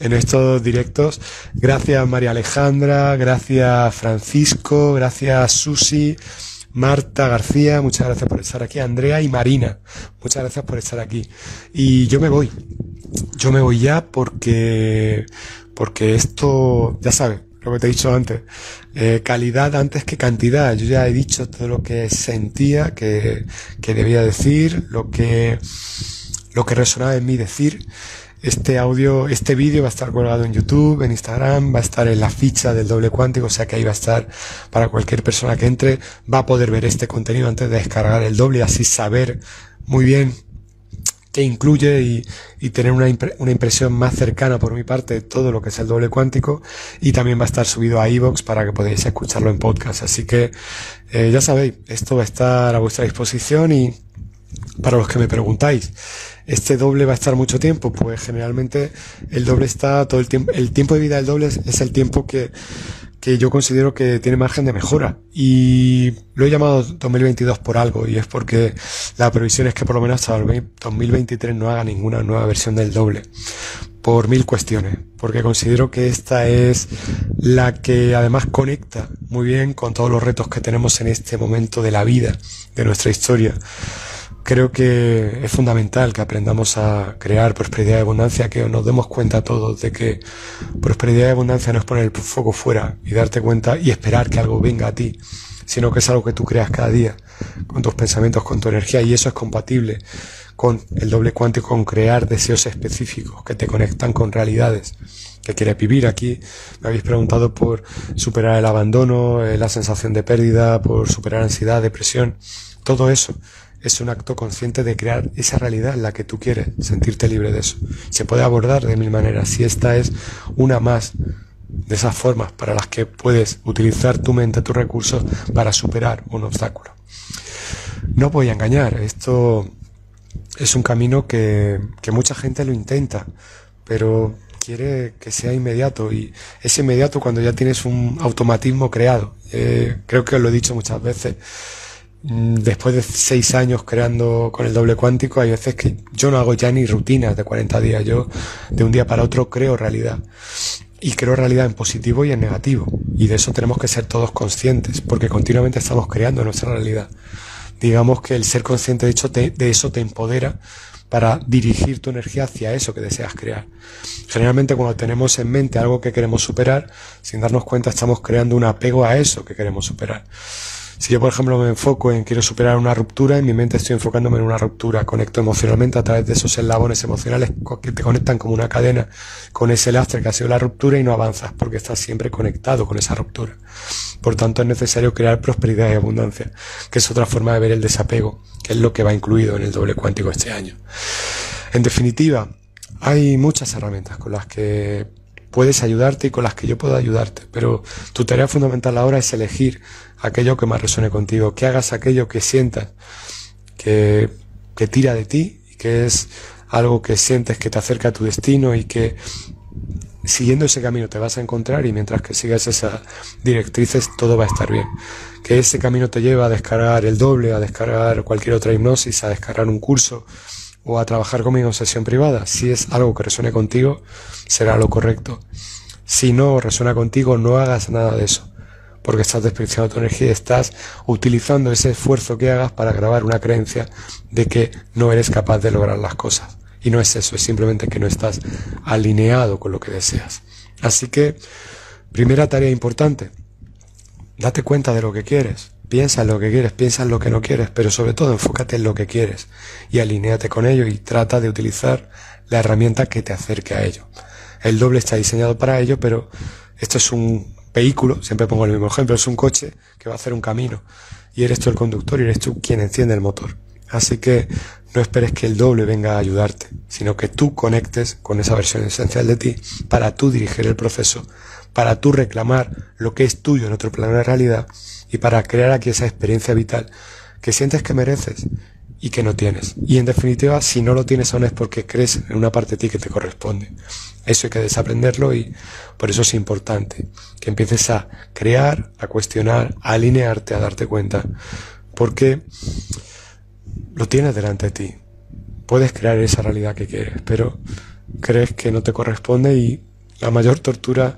en estos directos. Gracias María Alejandra gracias Francisco, gracias Susi, Marta García, muchas gracias por estar aquí, Andrea y Marina, muchas gracias por estar aquí. Y yo me voy, yo me voy ya porque, porque esto, ya sabes, lo que te he dicho antes, eh, calidad antes que cantidad. Yo ya he dicho todo lo que sentía, que, que debía decir, lo que, lo que resonaba en mí decir. Este audio, este vídeo va a estar colgado en YouTube, en Instagram, va a estar en la ficha del doble cuántico, o sea que ahí va a estar para cualquier persona que entre, va a poder ver este contenido antes de descargar el doble así saber muy bien qué incluye y, tener una, una, impresión más cercana por mi parte de todo lo que es el doble cuántico y también va a estar subido a iVoox para que podáis escucharlo en podcast. Así que eh, ya sabéis, esto va a estar a vuestra disposición y para los que me preguntáis, ¿este doble va a estar mucho tiempo? Pues generalmente el doble está todo el tiempo, el tiempo de vida del doble es, el tiempo que, que yo considero que tiene margen de mejora. Y lo he llamado 2022 por algo, y es porque la previsión es que por lo menos hasta el 2023 no haga ninguna nueva versión del doble. Por mil cuestiones. Porque considero que esta es la que además conecta muy bien con todos los retos que tenemos en este momento de la vida, de nuestra historia creo que es fundamental que aprendamos a crear prosperidad y abundancia, que nos demos cuenta todos de que prosperidad y abundancia no es poner el foco fuera y darte cuenta y esperar que algo venga a ti, sino que es algo que tú creas cada día, con tus pensamientos, con tu energía, y eso es compatible con el doble cuántico, con crear deseos específicos que te conectan con realidades que quieres vivir aquí. Me habéis preguntado por superar el abandono, eh, la sensación de pérdida, por superar ansiedad, depresión, todo eso es un acto consciente de crear esa realidad en la que tú quieres, sentirte libre de eso. Se puede abordar de mil maneras. Si esta es una más de esas formas para las que puedes utilizar tu mente, tus recursos para superar un obstáculo. No voy a engañar, esto es un camino que, que mucha gente lo intenta, pero quiere que sea inmediato y es inmediato cuando ya tienes un automatismo creado. Eh, creo que os lo he dicho muchas veces después de seis años creando con el doble cuántico, hay veces que yo no hago ya ni rutinas de 40 días, yo de un día para otro creo realidad. Y creo realidad en positivo y en negativo. Y de eso tenemos que ser todos conscientes, porque continuamente estamos creando nuestra realidad. Digamos que el ser consciente de, hecho de eso te empodera para dirigir tu energía hacia eso que deseas crear. Generalmente cuando tenemos en mente algo que queremos superar, sin darnos cuenta estamos creando un apego a eso que queremos superar. Si yo, por ejemplo, me enfoco en quiero superar una ruptura, en mi mente estoy enfocándome en una ruptura, conecto emocionalmente a través de esos eslabones emocionales que te conectan como una cadena con ese lastre que ha sido la ruptura y no avanzas porque estás siempre conectado con esa ruptura. Por tanto, es necesario crear prosperidad y abundancia, que es otra forma de ver el desapego, que es lo que va incluido en el doble cuántico este año. En definitiva, hay muchas herramientas con las que puedes ayudarte y con las que yo puedo ayudarte, pero tu tarea fundamental ahora es elegir aquello que más resuene contigo, que hagas aquello que sientas que, que tira de ti y que es algo que sientes que te acerca a tu destino y que siguiendo ese camino te vas a encontrar y mientras que sigas esas directrices todo va a estar bien. Que ese camino te lleva a descargar el doble, a descargar cualquier otra hipnosis, a descargar un curso o a trabajar conmigo en sesión privada. Si es algo que resuene contigo, será lo correcto. Si no resuena contigo, no hagas nada de eso porque estás desperdiciando tu energía estás utilizando ese esfuerzo que hagas para grabar una creencia de que no eres capaz de lograr las cosas. Y no es eso, es simplemente que no estás alineado con lo que deseas. Así que, primera tarea importante, date cuenta de lo que quieres. Piensa en lo que quieres, piensa en lo que no quieres, pero sobre todo enfócate en lo que quieres y alineate con ello y trata de utilizar la herramienta que te acerque a ello. El doble está diseñado para ello, pero esto es un vehículo, siempre pongo el mismo ejemplo, es un coche que va a hacer un camino y eres tú el conductor y eres tú quien enciende el motor. Así que no esperes que el doble venga a ayudarte, sino que tú conectes con esa versión esencial de ti para tú dirigir el proceso, para tú reclamar lo que es tuyo en otro plano de realidad y para crear aquí esa experiencia vital que sientes que mereces y que no tienes. Y en definitiva, si no lo tienes aún es porque crees en una parte de ti que te corresponde. Eso hay que desaprenderlo y por eso es importante que empieces a crear, a cuestionar, a alinearte, a darte cuenta. Porque lo tienes delante de ti. Puedes crear esa realidad que quieres, pero crees que no te corresponde y la mayor tortura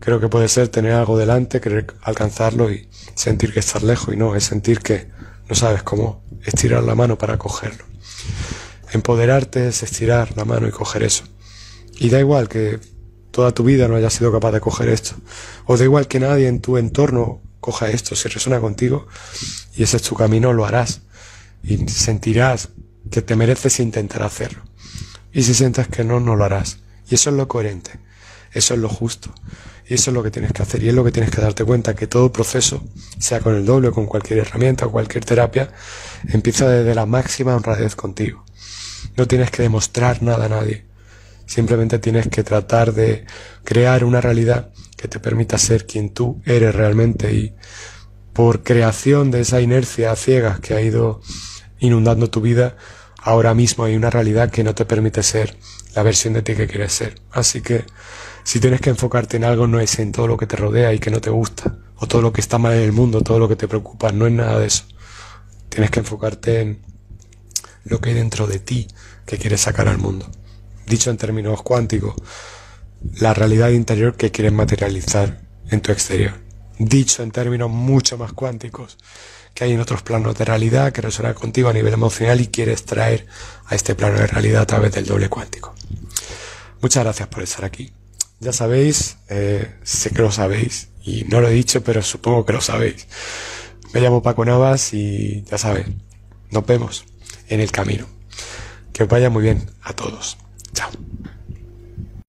creo que puede ser tener algo delante, querer alcanzarlo y sentir que estás lejos y no, es sentir que no sabes cómo estirar la mano para cogerlo. Empoderarte es estirar la mano y coger eso. Y da igual que toda tu vida no hayas sido capaz de coger esto. O da igual que nadie en tu entorno coja esto. Si resuena contigo y ese es tu camino, lo harás. Y sentirás que te mereces intentar hacerlo. Y si sientas que no, no lo harás. Y eso es lo coherente. Eso es lo justo. Y eso es lo que tienes que hacer y es lo que tienes que darte cuenta, que todo proceso, sea con el doble o con cualquier herramienta o cualquier terapia, empieza desde la máxima honradez contigo. No tienes que demostrar nada a nadie. Simplemente tienes que tratar de crear una realidad que te permita ser quien tú eres realmente y por creación de esa inercia ciega que ha ido inundando tu vida, ahora mismo hay una realidad que no te permite ser la versión de ti que quieres ser. Así que si tienes que enfocarte en algo, no es en todo lo que te rodea y que no te gusta, o todo lo que está mal en el mundo, todo lo que te preocupa, no es nada de eso. Tienes que enfocarte en lo que hay dentro de ti que quieres sacar al mundo. Dicho en términos cuánticos, la realidad interior que quieres materializar en tu exterior. Dicho en términos mucho más cuánticos, que hay en otros planos de realidad que resuenan contigo a nivel emocional y quieres traer a este plano de realidad a través del doble cuántico. Muchas gracias por estar aquí. Ya sabéis, eh, sé que lo sabéis, y no lo he dicho, pero supongo que lo sabéis. Me llamo Paco Navas y ya sabéis, nos vemos en el camino. Que os vaya muy bien a todos. Chao.